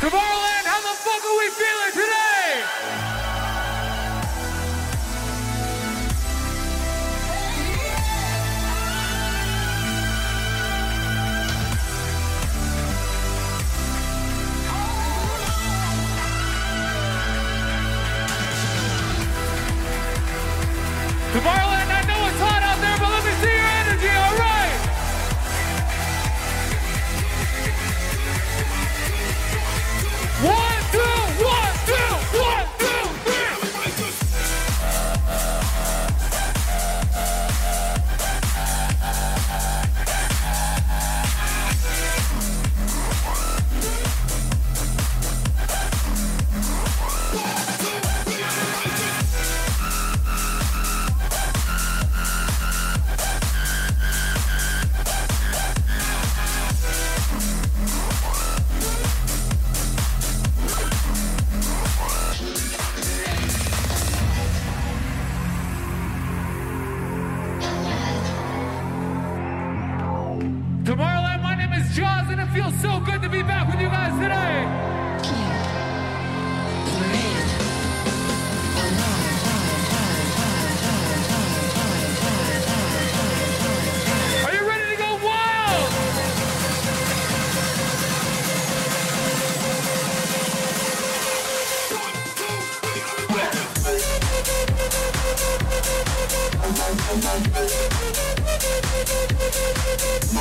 Tomorrowland, how the fuck are we feeling today?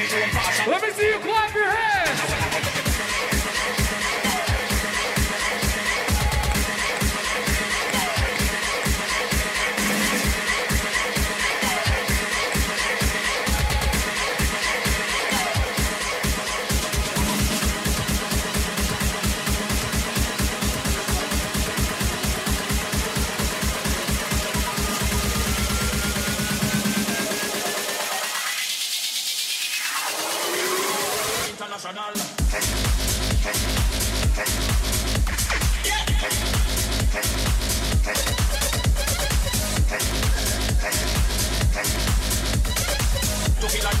Let me see you clap your hands. Make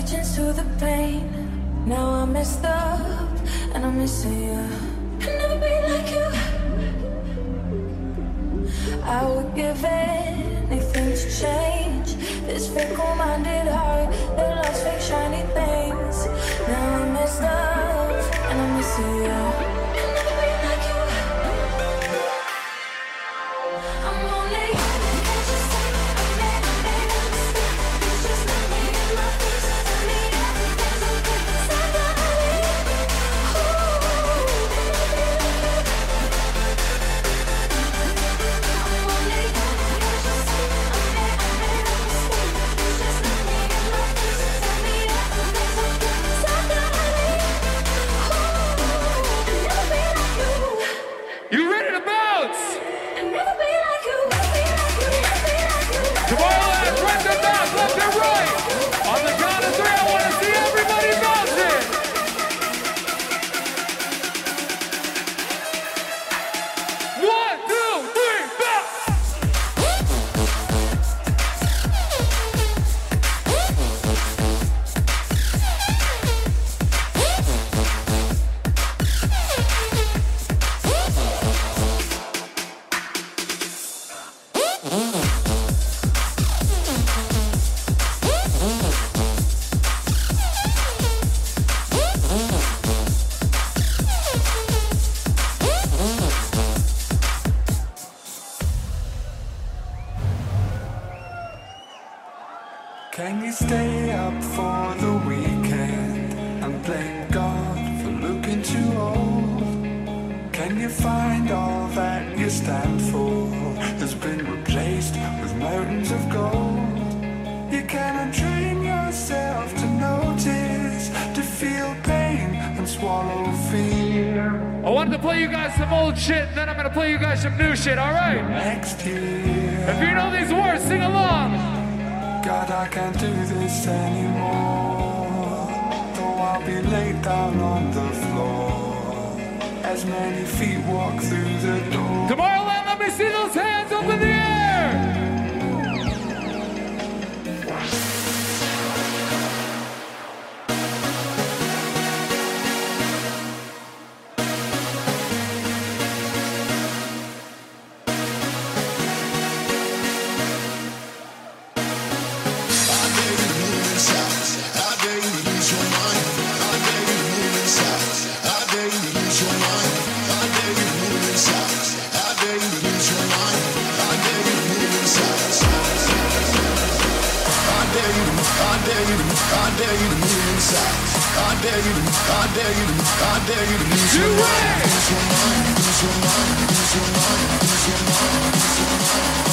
allegiance to the pain. Now I'm messed up and I'm missing you. I'll never be like you. I would give it. Some shit, alright? Next year, If you know these words, sing along. God, I can't do this anymore. Though I'll be laid down on the floor as many feet walk through the door. Tomorrowland, let me see those hands up Do it! Three,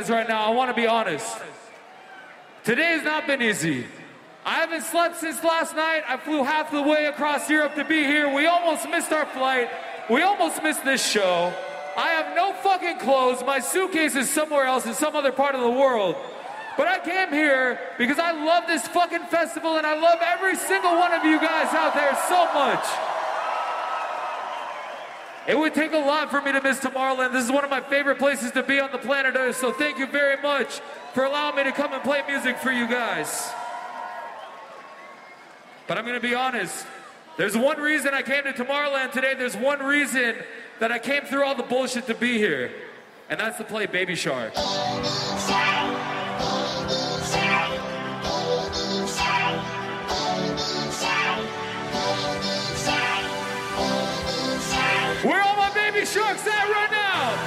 guys right now. I want to be honest. Today has not been easy. I haven't slept since last night. I flew half the way across Europe to be here. We almost missed our flight. We almost missed this show. I have no fucking clothes. My suitcase is somewhere else in some other part of the world. But I came here because I love this fucking festival and I love every single one of you guys out there so much. It would take a lot for me to miss Tomorrowland. This is one of my favorite places to be on the planet Earth, so thank you very much for allowing me to come and play music for you guys. But I'm gonna be honest, there's one reason I came to Tomorrowland today, there's one reason that I came through all the bullshit to be here, and that's to play Baby Shark. Where sharks at right now?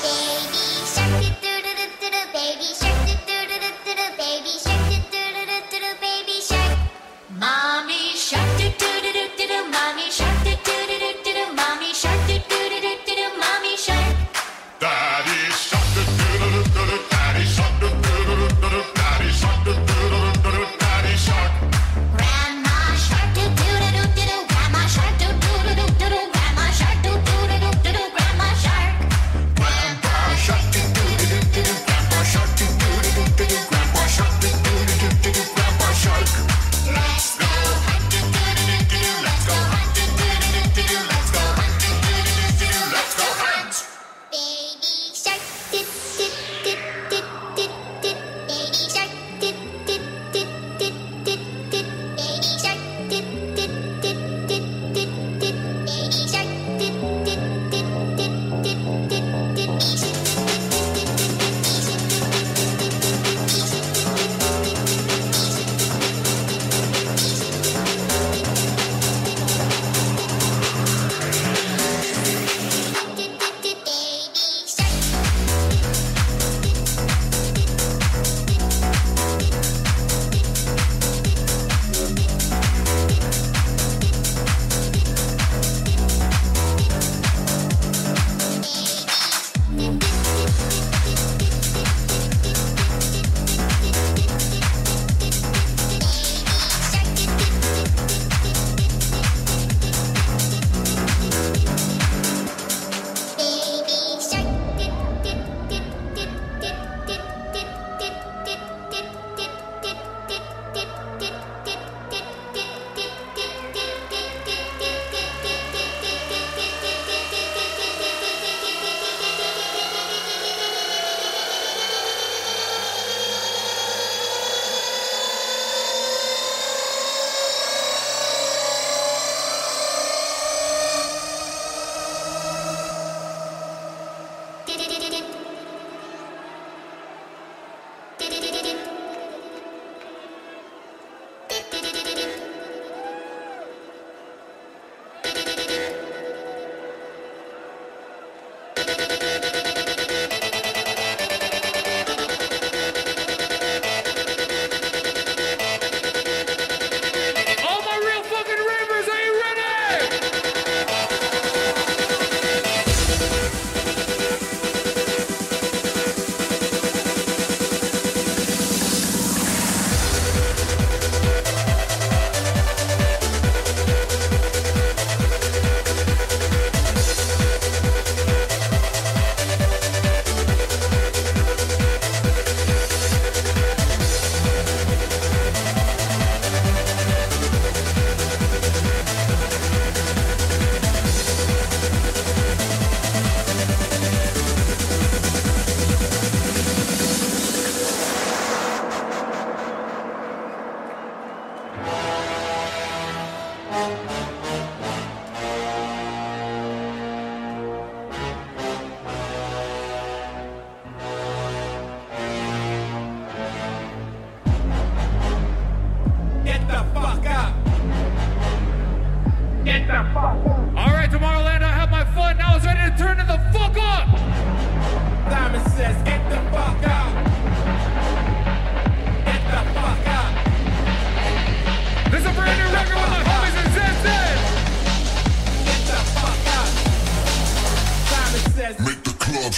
Baby shark, do-do-do-do-do, baby shark, do-do-do-do-do,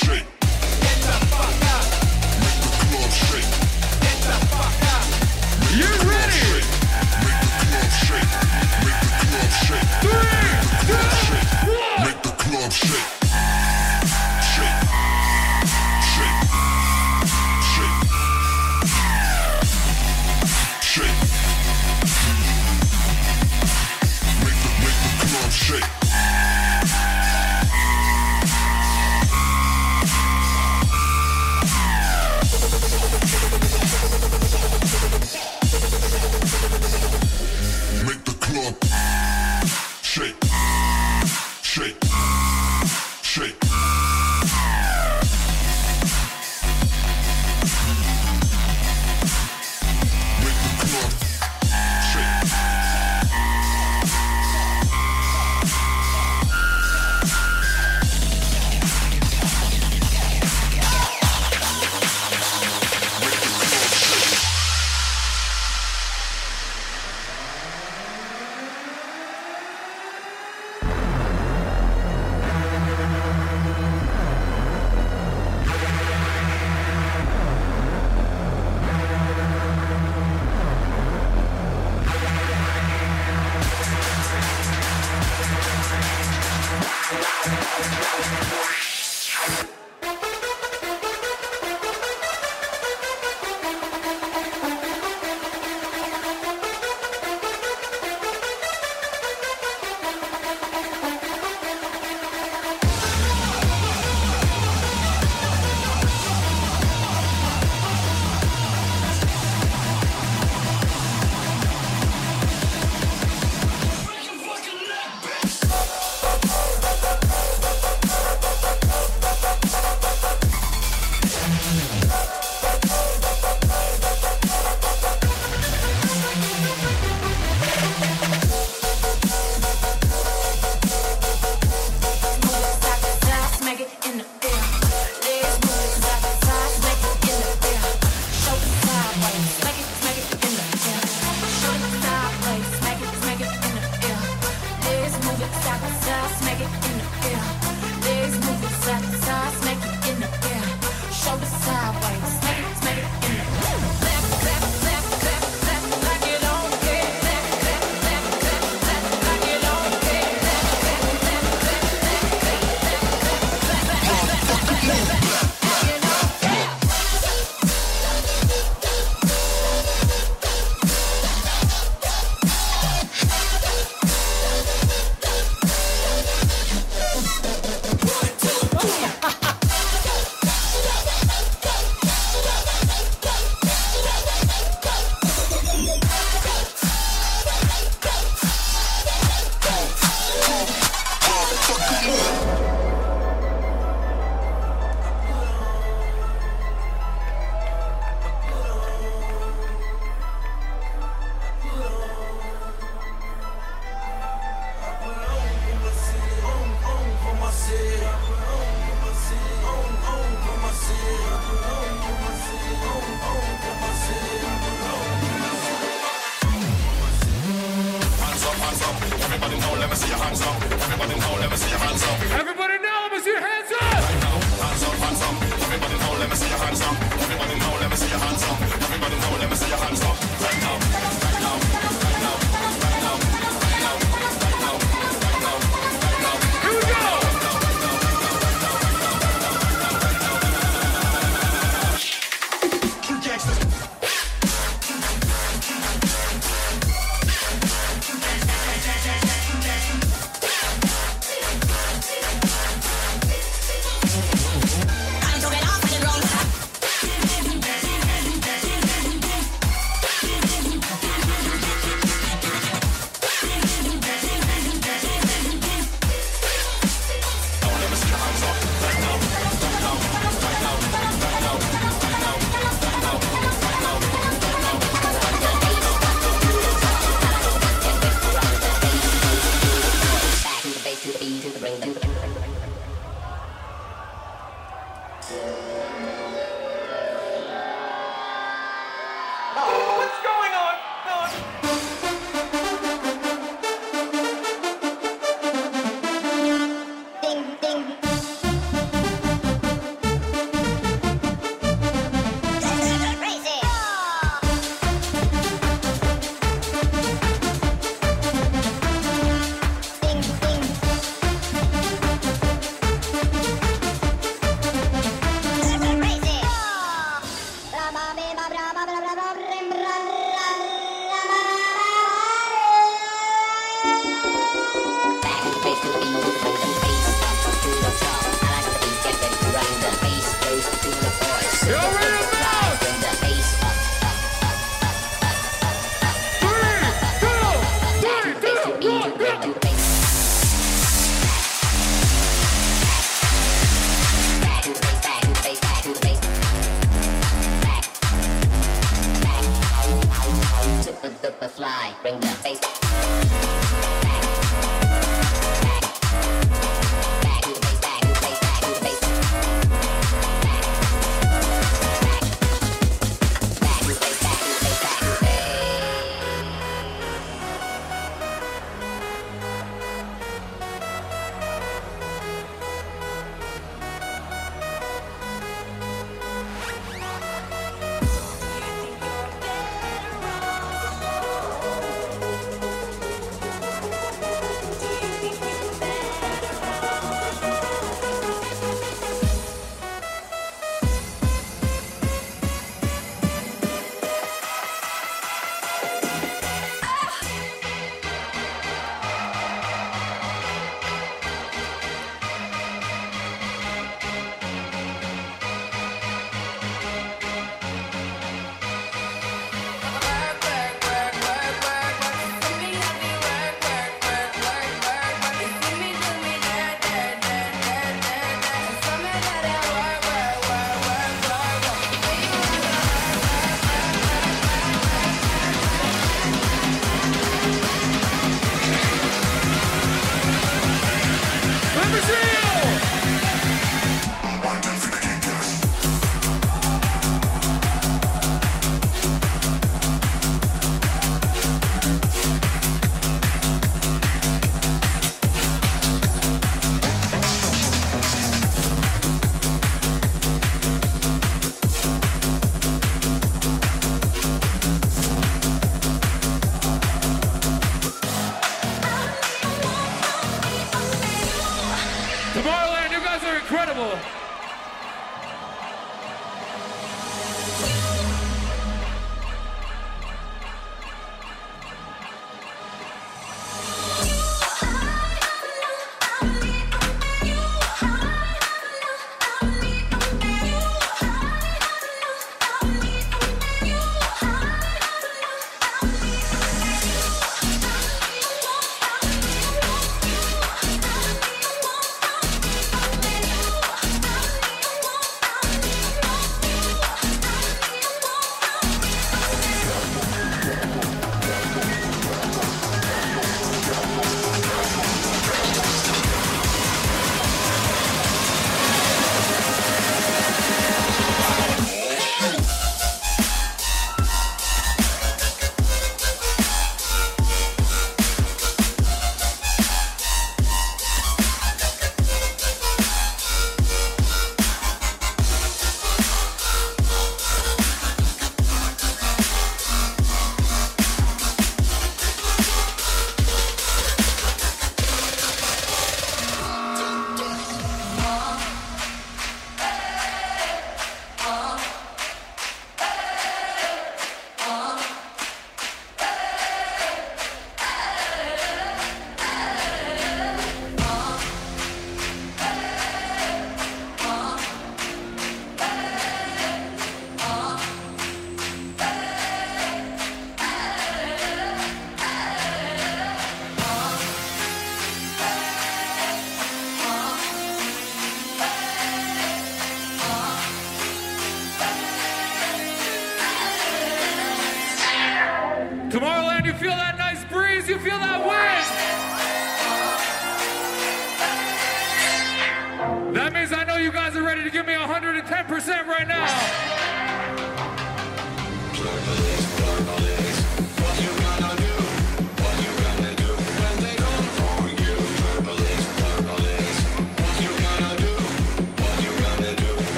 the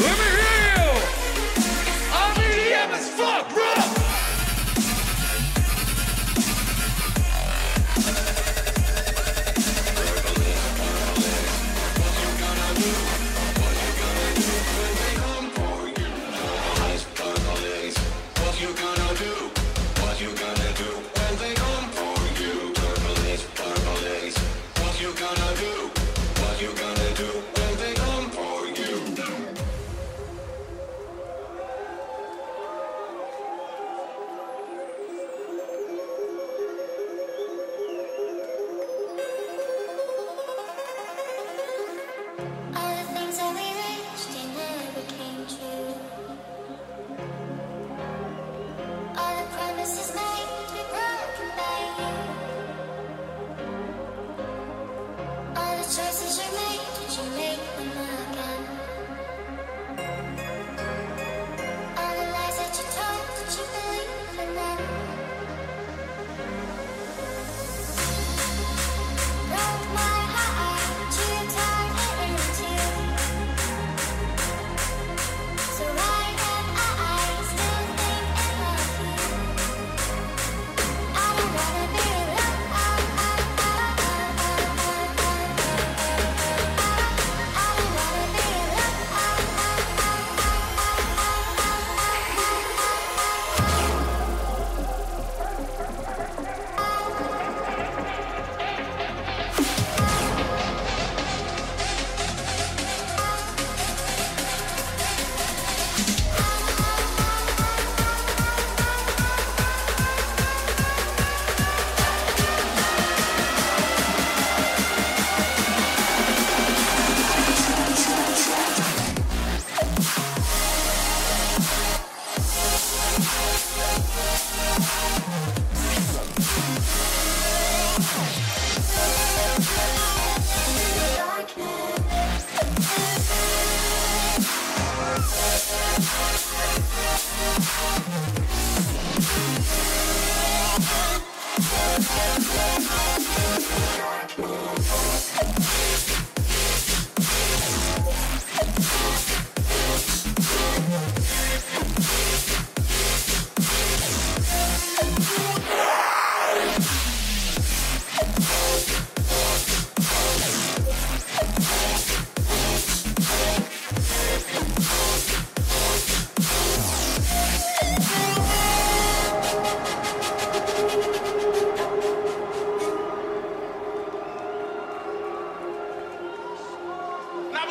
Let me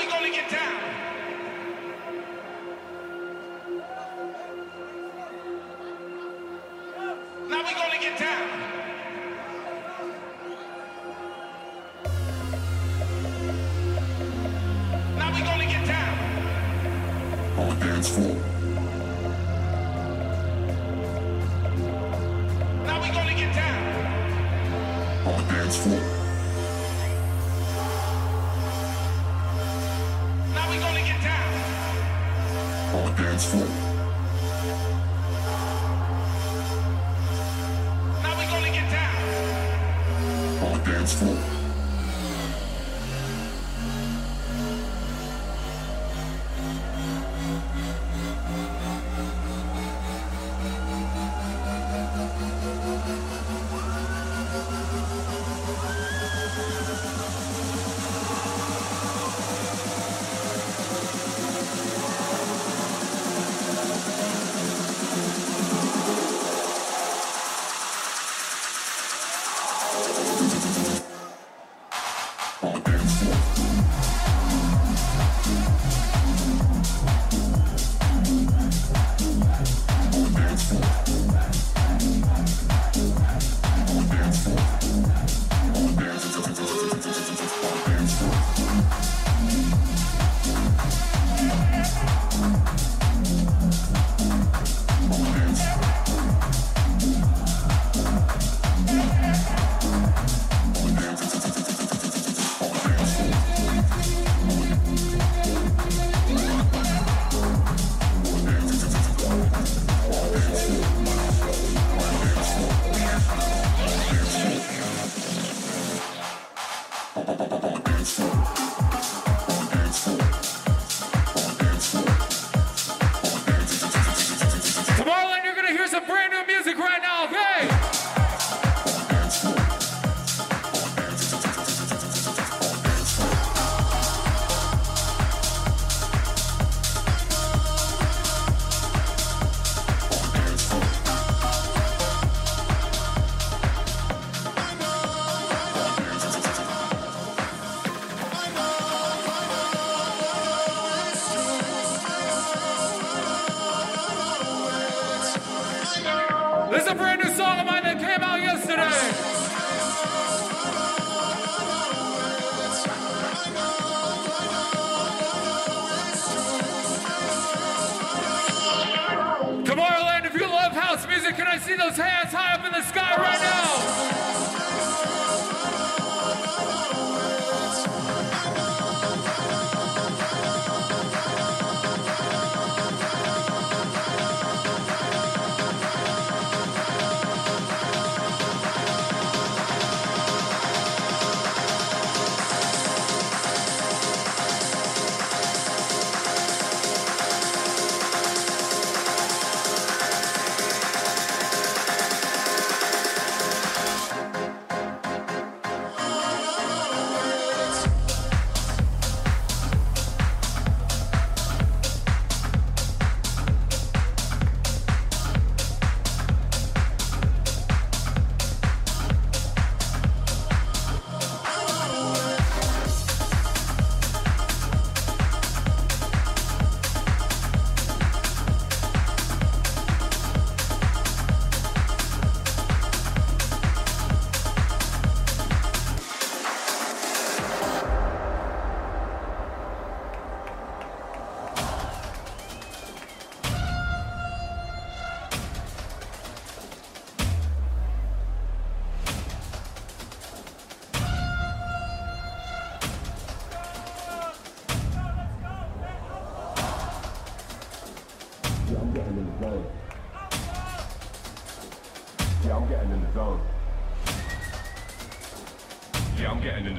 We're gonna get down. On Bye.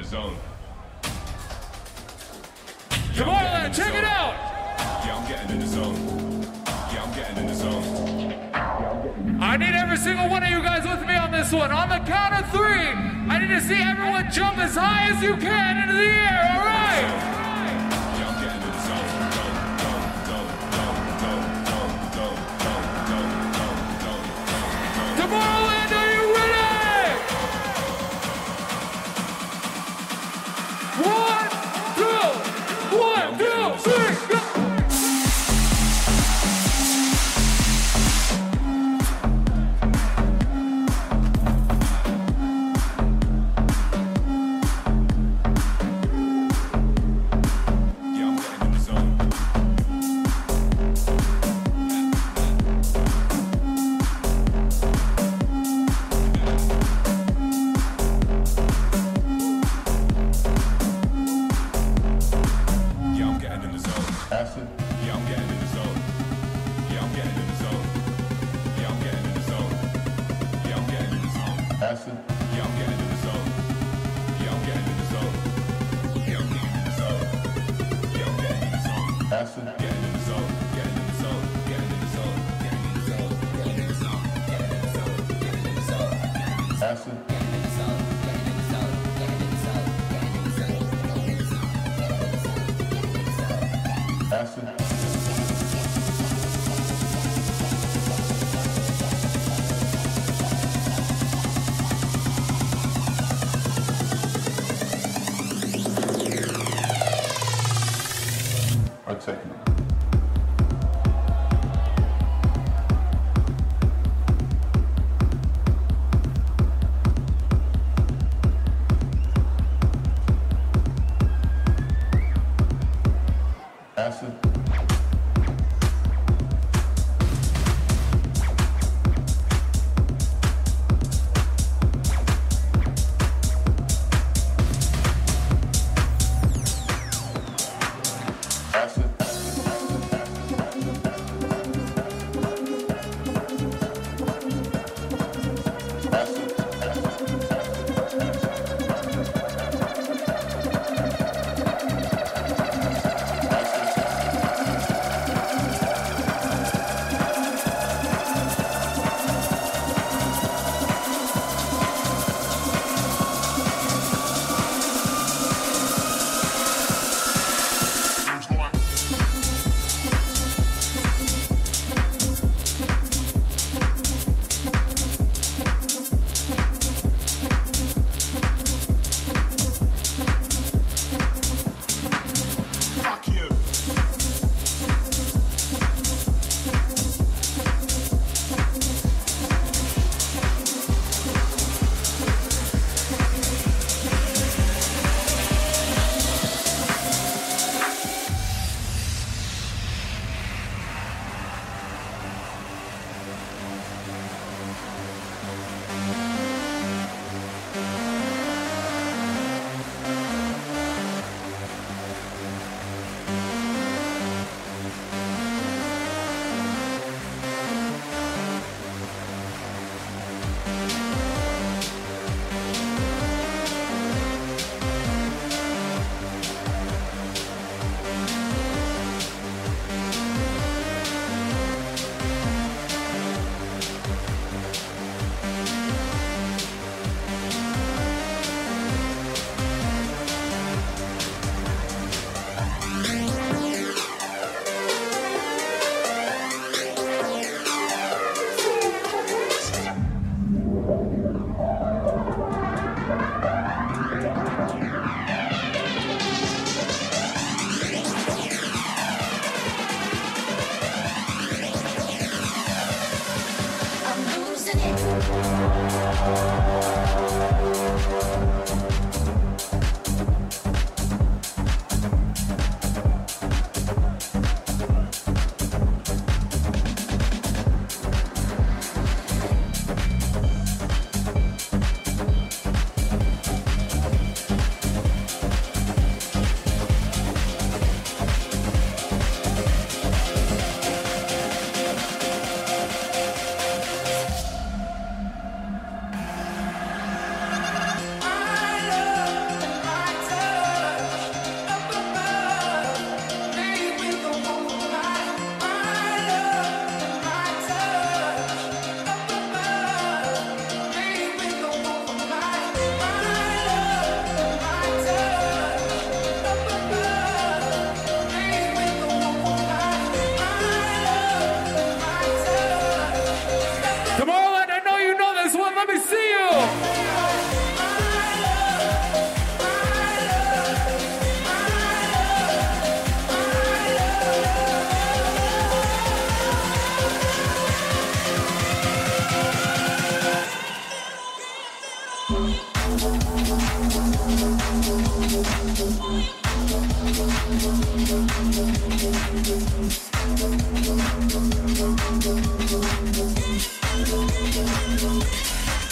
his own. Jamala, check zone. it out! Yeah, I'm getting in the zone. Yeah, I'm getting in the zone. I need every single one of you guys with me on this one. On the count of three, I need to see everyone jump as high as you can into the air, all right?